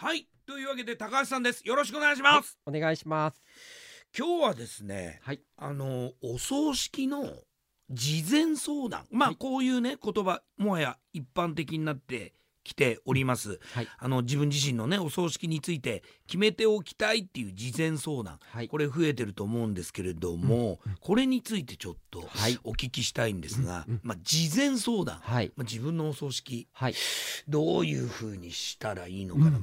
はい。というわけで高橋さんです。よろしくお願いします、お願いします。今日はですねはい。あのお葬式の事前相談。まあ、はい。こういうね言葉もはや一般的になってきておりますはい。あの自分自身のねお葬式について決めておきたいっていう事前相談はい。これ増えてると思うんですけれども、これについてちょっとはい。お聞きしたいんですが、うんうんまあ、事前相談、はい。まあ、自分のお葬式はい。どういうふうにしたらいいのうんかなっ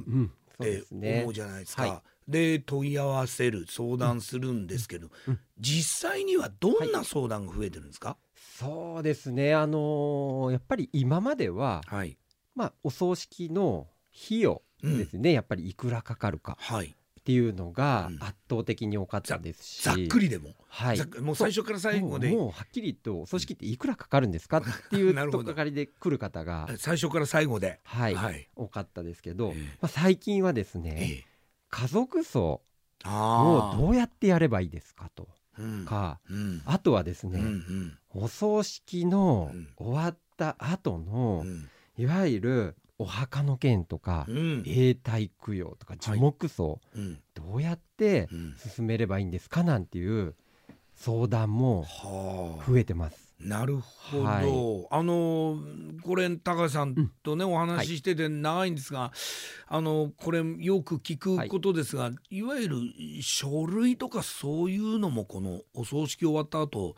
て思う。じゃないですか。はいで問い合わせる相談するんですけど、うん実際にはどんな相談が増えてるんですか、そうですね。あのーやっぱり今までは、はい、まあ、お葬式の費用うんですね。やっぱりいくらかかるかはい、っていうのがうん。圧倒的に多かったですし。ざっくりでも、はい。もう最初から最後で。もうはっきりとお葬式っていくらかかるんですかっていう とっかかりで来る方が、最初から最後で、はい、はい。多かったですけど、ええ。まあ、最近はですえね、え家族葬あをどうやってやればいいですかとあ、うん。か、うん。あとはですね、うんうん。お葬式のうん。終わった後の、うんいわゆるお墓の件とか、うん。永代供養とか樹木葬、うん。どうやってうん。進めればいいんですかなんていう相談もはあ。増えてます。なるほど、はい。あのこれ高橋さんとね、お話ししてて長いんですが、あのこれよく聞くことですが、い、わゆる書類とかそういうのもこのお葬式終わった後、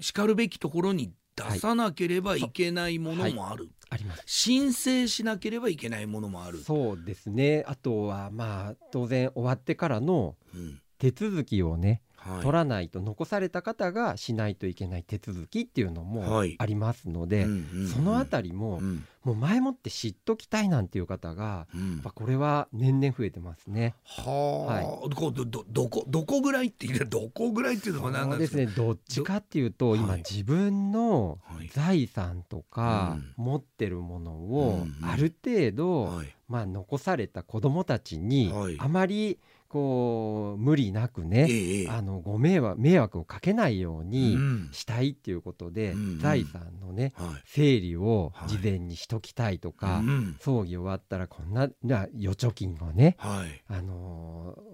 しかるべきところに出さなければいけないものもある、あります。申請しなければいけないものもある。そうですね。あとはまあ当然終わってからのうん手続きをね、はい取らないと残された方がしないといけない手続きっていうのもはい。ありますので、そのあたりも、うん。もう前もって知っときたいなんていう方がうん。やっぱこれは年々増えてますね。はあ、こうどどどこどこぐらいって言ってどこぐらいっていうのが何なんでかですすねどっちかっていうとはい。今自分のはい。財産とかうん。持ってるものをある程度はい。まあ残された子どもたちにはい。あまりこう無理なくえねえええあのご迷惑迷惑をかけないようにうん。したいっていうことでうんうん。財産のねはい。整理をはい。事前にしときたいとかうん葬儀終わったらこんなな預貯金をねはい。あのー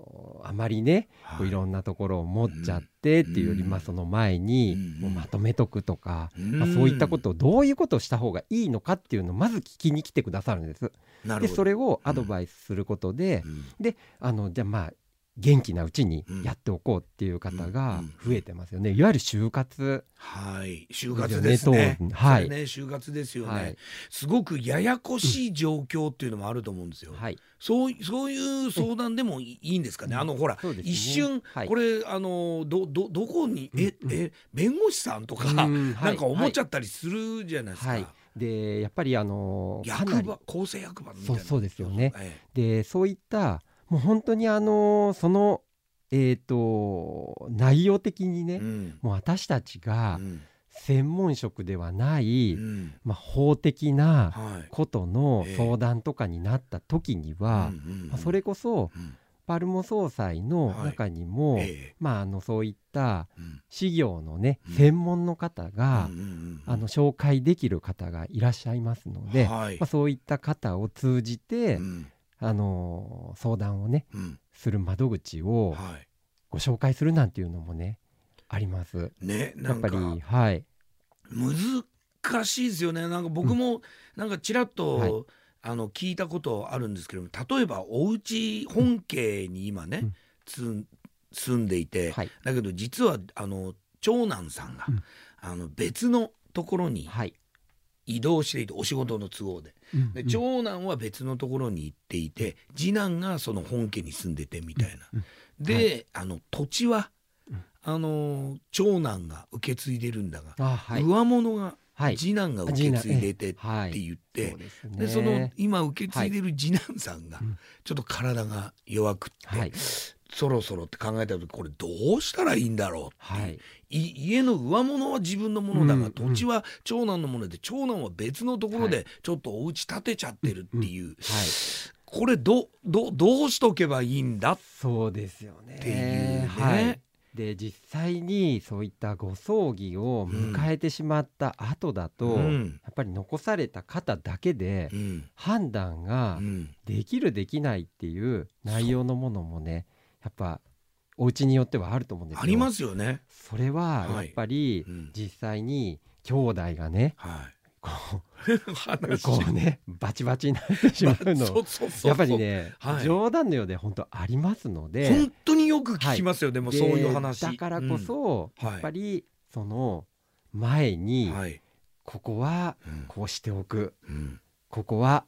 あまりねい。ろんんなところを持っちゃってっていうより、うんまあその前にうんもうまとめとくとか、うん。まあ、そういったことをどういうことをした方がいいのかっていうのをまず聞きに来てくださるんです。でそれをアドバイスすることで、うん。あのじゃあまあ元気なうちにやっておこうっていう方が増えてますよね。いわゆる就活。はい。就活ですね。はい。ね就活ですよね、はい。すごくややこしい状況っていうのもあると思うんですよ、はい。そういそういう相談でもいいんですかね。あのほら、ね。一瞬、はい。これあのどどどこにえ、うんえ弁護士さんとか、うんはい。なんか思っちゃったりするじゃないですか、はいでやっぱりあの役場厚生役場みたいな。そうそうですよね。えでそういったもう本当にあのそのえっ、と内容的にね、えうん。もう私たちがうん。専門職ではない、うん。まあ、法的なはい。ことのええ。相談とかになった時には、うんうんうん。まあ、それこそうんパルモ総裁の中にも、ええ。まあ、あのそういったうん。事業のね、うん。専門の方が、うんあの紹介できる方がいらっしゃいますので、はい。まあ、そういった方を通じて、うん。あの相談をねうん。する窓口をはご紹介するなんていうのもねあります。いねなんかやっぱりはい。難しいですよね。なんか僕もなんかちらっと、はいあの聞いたことあるんですけど例えばお家本家に今ね、うん。住んでいて、はい。だけど実はあの長男さんが、うん。あの別のところにはい。移動していてお仕事の都合で。でうん。長男は別のところに行っていて次男がその本家に住んでてみたいな。うん。で、あの土地は、うん。あの長男が受け継いでるんだが、あはい。上物がはい次男が受け継いでてってはい。言って、でその今受け継いでる次男さんがうん。ちょっと体が弱くって、はい。そろそろって考えた時これどうしたらいいんだろうってはい。い家の上物は自分のものだが、うん土地は長男のもので長男は別のところはでちょっとお家建てちゃってるっていう、はい。これどどどうしとけばいいんだっそうですよねていうね、はいで実際にそういったご葬儀を迎えてしまった後だと、うん。やっぱり残された方だけでうん。判断がうん。できるできないっていう内容のものもねやっぱお家によってはあると思うんですよ。ありますよね。それはやっぱりうん。実際に兄弟がねはい。こ 話。うこうねバチバチになってしまうの やっぱりね、はい。冗談のようで本当ありますので本当によく聞きますよ、でもでそういう話。だからこそ、うん。やっぱりその前うに、んはい、ここはうん。こうしておく。うん。ここは、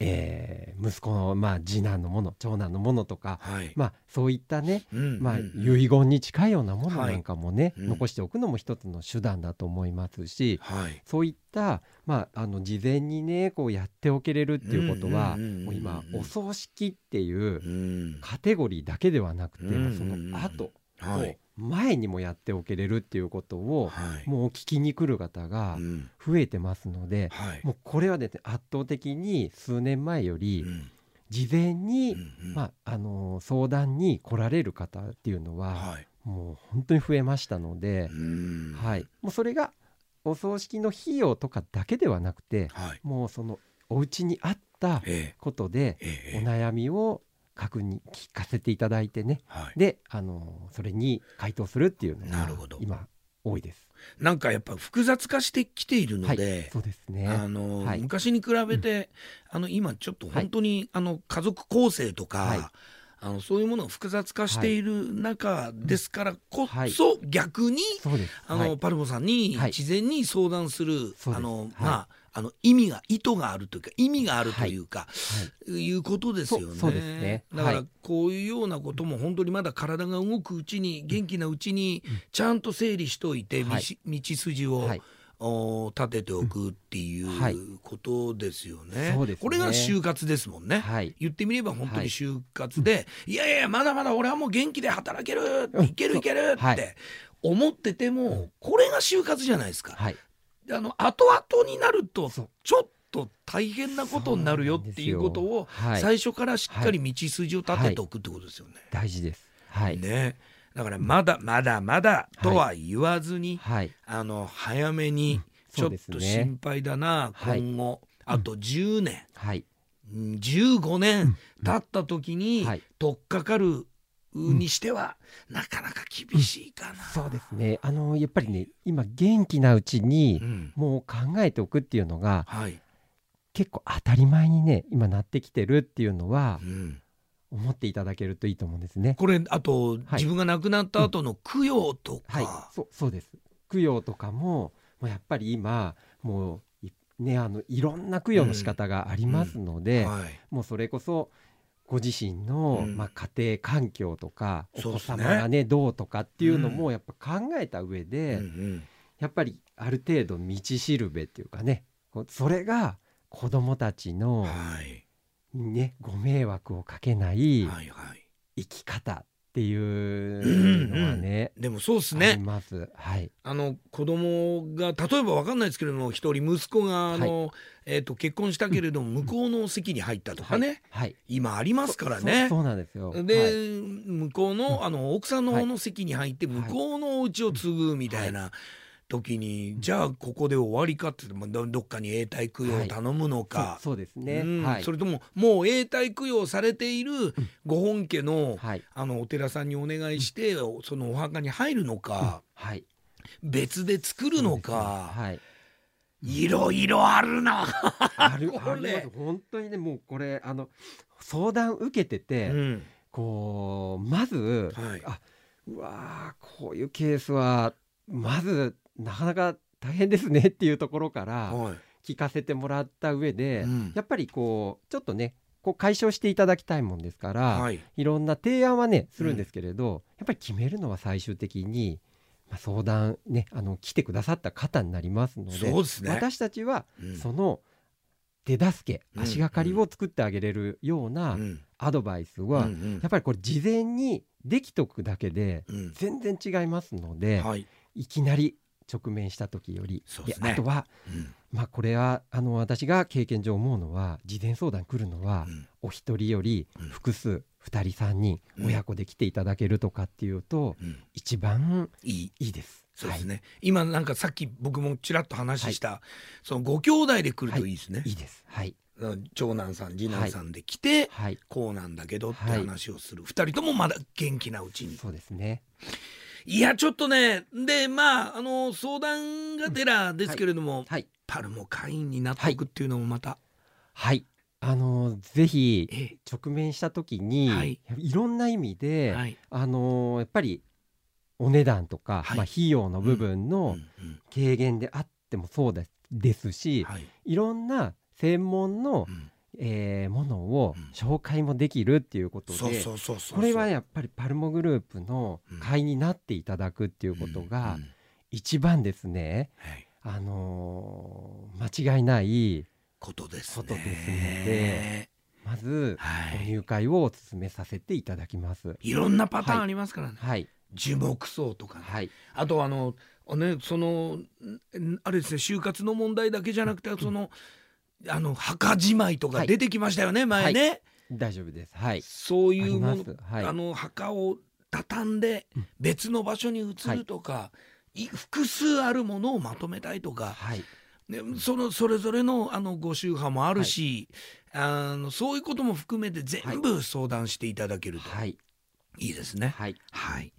えー息子の、まあ、次男のもの長男のものとか、はい。まあ、そういったね、うんまあ、うん。遺言に近いようなものなんかもね、はいうん。残しておくのも一つの手段だと思いますし、はい。そういった、まあ、あの事前にねこうやっておけれるっていうことは、今お葬式っていううん。カテゴリーだけではなくて、うんうんその後、はい前にもやっておけれるっていうことを、はい。もう聞きに来る方がうん。増えてますので、はい。もうこれはですね圧倒的に数年前よりうん。事前に、うんうん。まああの相談に来られる方っていうのは、はい。もう本当に増えましたのでう、ん。はい、もうそれがお葬式の費用とかだけではなくてはい。もうそのお家に合ったえことでお悩みを確認聞かせていただいてね。はい。であのそれに回答するっていうのがなるほど。今多いです。なんかやっぱ複雑化してきているのはいで、そうですね。あのはい。昔に比べて、あの今ちょっと本当に、あの家族構成とか、はい。あのそういうものを複雑化している中ですからこはい。そ、逆に。あの、はい。パルモさんにはい。事前に相談する、あのはい。まああの意味が意図があるというか意味があるというか、はいい、うことですよね。ね。だからはい。こういうようなことも本当にまだ体が動くうちに元気なうちにちゃんと整理しといて、はい。道道筋を、はい。お立てておくっていうことですよね。そうですね。これが就活ですもんね。はい。言ってみれば本当に就活で、い、やいやまだまだ俺はもう元気で働ける、うん。いけるいけるはい。って思ってても、これが就活じゃないですか。はい。あの後々になるとちょっと大変なことになるよっていうことをはい、最初からしっかり道筋を立てておくってことですよね。大事です。はい。ねだからまだまだまだとは言わずに、はい。あの早めにちょっと心配だな、はい今後あと10年、はい。うん15年経った時にはい取っかかるにしては、なかなか厳しいかな。そうですね。あのやっぱりね、今元気なうちにうんもう考えておくっていうのがはい、結構当たり前にね、今なってきてるっていうのはうん思っていただけるといいと思うんですね。これあと、はい自分が亡くなった後の供養とか、はい。そうそうです。供養とかももうやっぱり今もういねあのいろんな供養の仕方がありますので、はいもうそれこそご自身の、うん。まあ、家庭環境とかお子様がねどうとかっていうのもやっぱ考えた上で、やっぱりある程度道しるべっていうかねそれが子供たちの、はい。ね、ご迷惑をかけない生き方っていうのはね、でもそうですありねます。はい、あの子供が例えばわかんないですけれども一人息子があの、えー、と結婚したけれども向こうの席に入ったとかね、はい、今ありますからね。そうなんですよ。で、はい。向こうのあの奥さんの方の席に入って向こうのお家を継ぐみたいな時に、じゃあここで終わりかってどどっかに永代供養を頼むのか、そうそうですね。うん。はい。それとももう永代供養されているご本家の,、はい、あのお寺さんにお願いして、そのお墓に入るのか、はい、別で作るのか、い。いろいろあるな。あるこあります。れ。本当にねもうこれあの相談受けてて、うん。こうまず、はい。あうわーこういうケースはまずなかなか大変ですねっていうところからはい。聞かせてもらった上で、うん。やっぱりこうちょっとねこう解消していただきたいもんですから、はい。い、ろんな提案はねするんですけれど、やっぱり決めるのは最終的に、まあ、相談ねあの来てくださった方になりますのでね。私たちはうん。その手助け、うん。足がかりを作ってあげれるようなうん。アドバイスは、うんうん。やっぱりこれ事前にできとくだけでうん。全然違いますので、はい。いきなり直面した時より。ね。あとはうん。まあこれはあの私が経験上思うのは事前相談来るのは、うん。お一人よりうん。複数2人3人、うん。親子で来ていただけるとかっていうとうん。一番いい。いいです。そうですね、今なんかさっき僕もちらっと話した、そのご兄弟で来るとい。いですね、はい、いいです。はい。長男さん次男さんで来て、はい。こうなんだけどってはい。話をする、二人ともまだ元気なうちに。そうですね。いやちょっとねでまああの相談がてらですけれども、はい。パルも会員になっておくっていうのもまた、はい。あのぜひえ直面した時に、はい。い、ろんな意味で、はい。あのやっぱりお値段とか、はい。まあ、費用の部分うんのうん。軽減であってもそうですですし、はい。いろんな専門のう、んえーものをうん。紹介もできるっていうことで、これはやっぱりパルモグループのうん。会員になっていただくっていうことが一番ですね、はい。あのー間違いないことですね。ことですのでまずはい。ご入会をお勧めさせていただきます。いろんなパターンありますからね、はい、樹木葬とかね、はい、あとあのねそのんあれですね就活の問題だけじゃなくてそのあの墓じまいとかはい。出てきましたよね、前ね、大丈夫です。はい、そういうものあの墓を畳んでうん。別の場所に移るとか、い。複数あるものをまとめたいとか、はい、ね、そのそれぞれのあのご宗派もあるし、あのそういうことも含めて全部相談していただけると。はい、いいですね。はい。はい